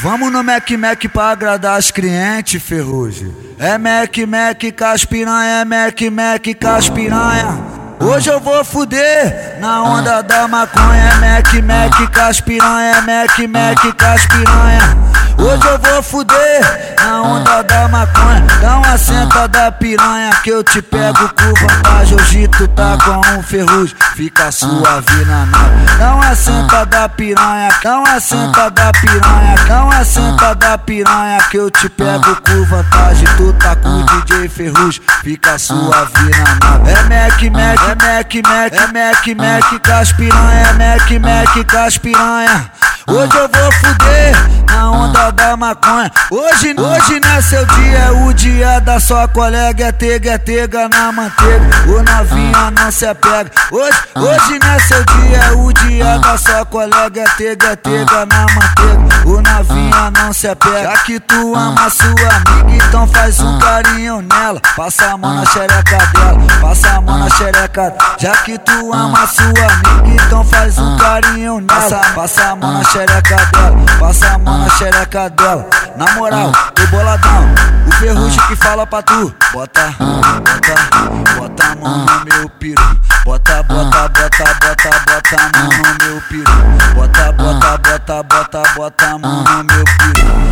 Vamos no Mac Mac pra agradar as clientes, ferrugem. É Mac Mac caspiranha, é Mac Mac caspiranha. Hoje eu vou fuder na onda da maconha, é Mac Mac caspiranha, é Mac Mac caspiranha. Hoje eu vou fuder na onda da maconha. Dá uma senta da piranha que eu te pego com vantagem. Hoje tu tá com um ferrugem, fica suave na nave. Dá uma senta da piranha, dá uma senta da piranha, dá uma senta da piranha que eu te pego com vantagem. Tu tá com o DJ Ferrugem, fica suave na nave. É Mac Mac, é Mac Mac, é. Mac Mac as piranha, é Mac Mac com as piranha. Hoje eu vou fuder na onda da maconha. Hoje, hoje não é seu dia, é o dia da sua colega. É tega, é tega na manteiga. O novinha não se apega. Hoje, hoje não é seu dia, é o dia da sua colega. É tega, é tega na manteiga. O novinha não se apega. Já que tu ama sua amiga, então faz um carinho nela. Passa a mão na xereca dela. Passa a mão na xereca. Já que tu ama sua amiga, então faz um carinho nela. Passa a mão na xereca dela. Passa a mão na xereca dela. Na moral, tô boladão. O ferrugem que fala pra tu. Bota, bota, bota a mão no meu piru. Bota, bota, bota, bota, bota a mão no meu piru. Bota, bota, bota, bota, bota a mão no meu piru.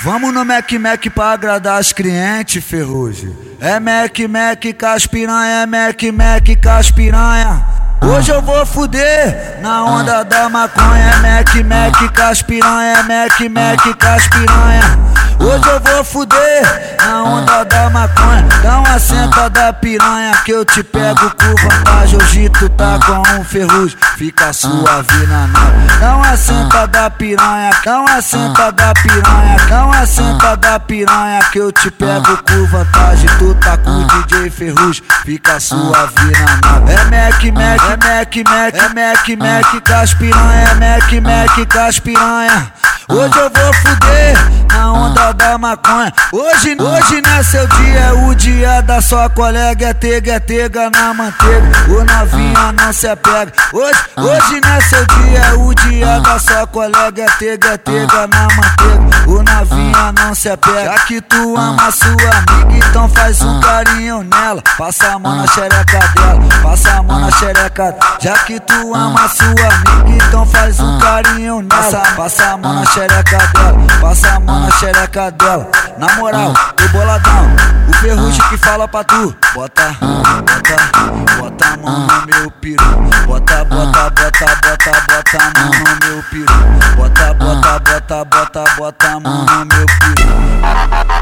Vamos no Mac Mac pra agradar as clientes, ferrugem. É Mac Mac caspiranha, é Mac Mac caspiranha. Hoje eu vou fuder na onda da maconha, é Mac Mac caspiranha, é Mac Mac caspiranha. Hoje eu vou fuder na onda da maconha. Dá uma senta da piranha que eu te pego com vantagem. Hoje tu tá com um ferrugem, fica suave na nave. Dá uma senta da piranha, dá uma senta da piranha, dá uma senta da piranha que eu te pego com vantagem. Tu tá com o DJ Ferrugem, fica suave na nave. É Mac Mac, Mac Mac, é Mac Mac caspiranha, é Mac Mac caspiranha. Hoje eu vou fuder da maconha. Hoje, hoje não é seu dia, é o dia da sua colega. É tega, é tega na manteiga. O novinha não se apega. Hoje, hoje não é seu dia, é o dia da sua colega. É tega, é tega na manteiga. O novinha não se apega. Já que tu ama sua amiga, então faz um carinho nela. Passa a mão na xereca dela. Passa a mão na xereca. Já que tu ama sua amiga, então faz um carinho nela. Passa a mão na xereca dela. Passa a mão na xereca dela. Na moral, tô boladão. O ferrugem que fala pra tu. Bota, bota, bota a mão no meu piru. Bota, bota, bota, bota, bota a mão no meu piru. Bota, bota, bota, bota, bota a mão no meu piru.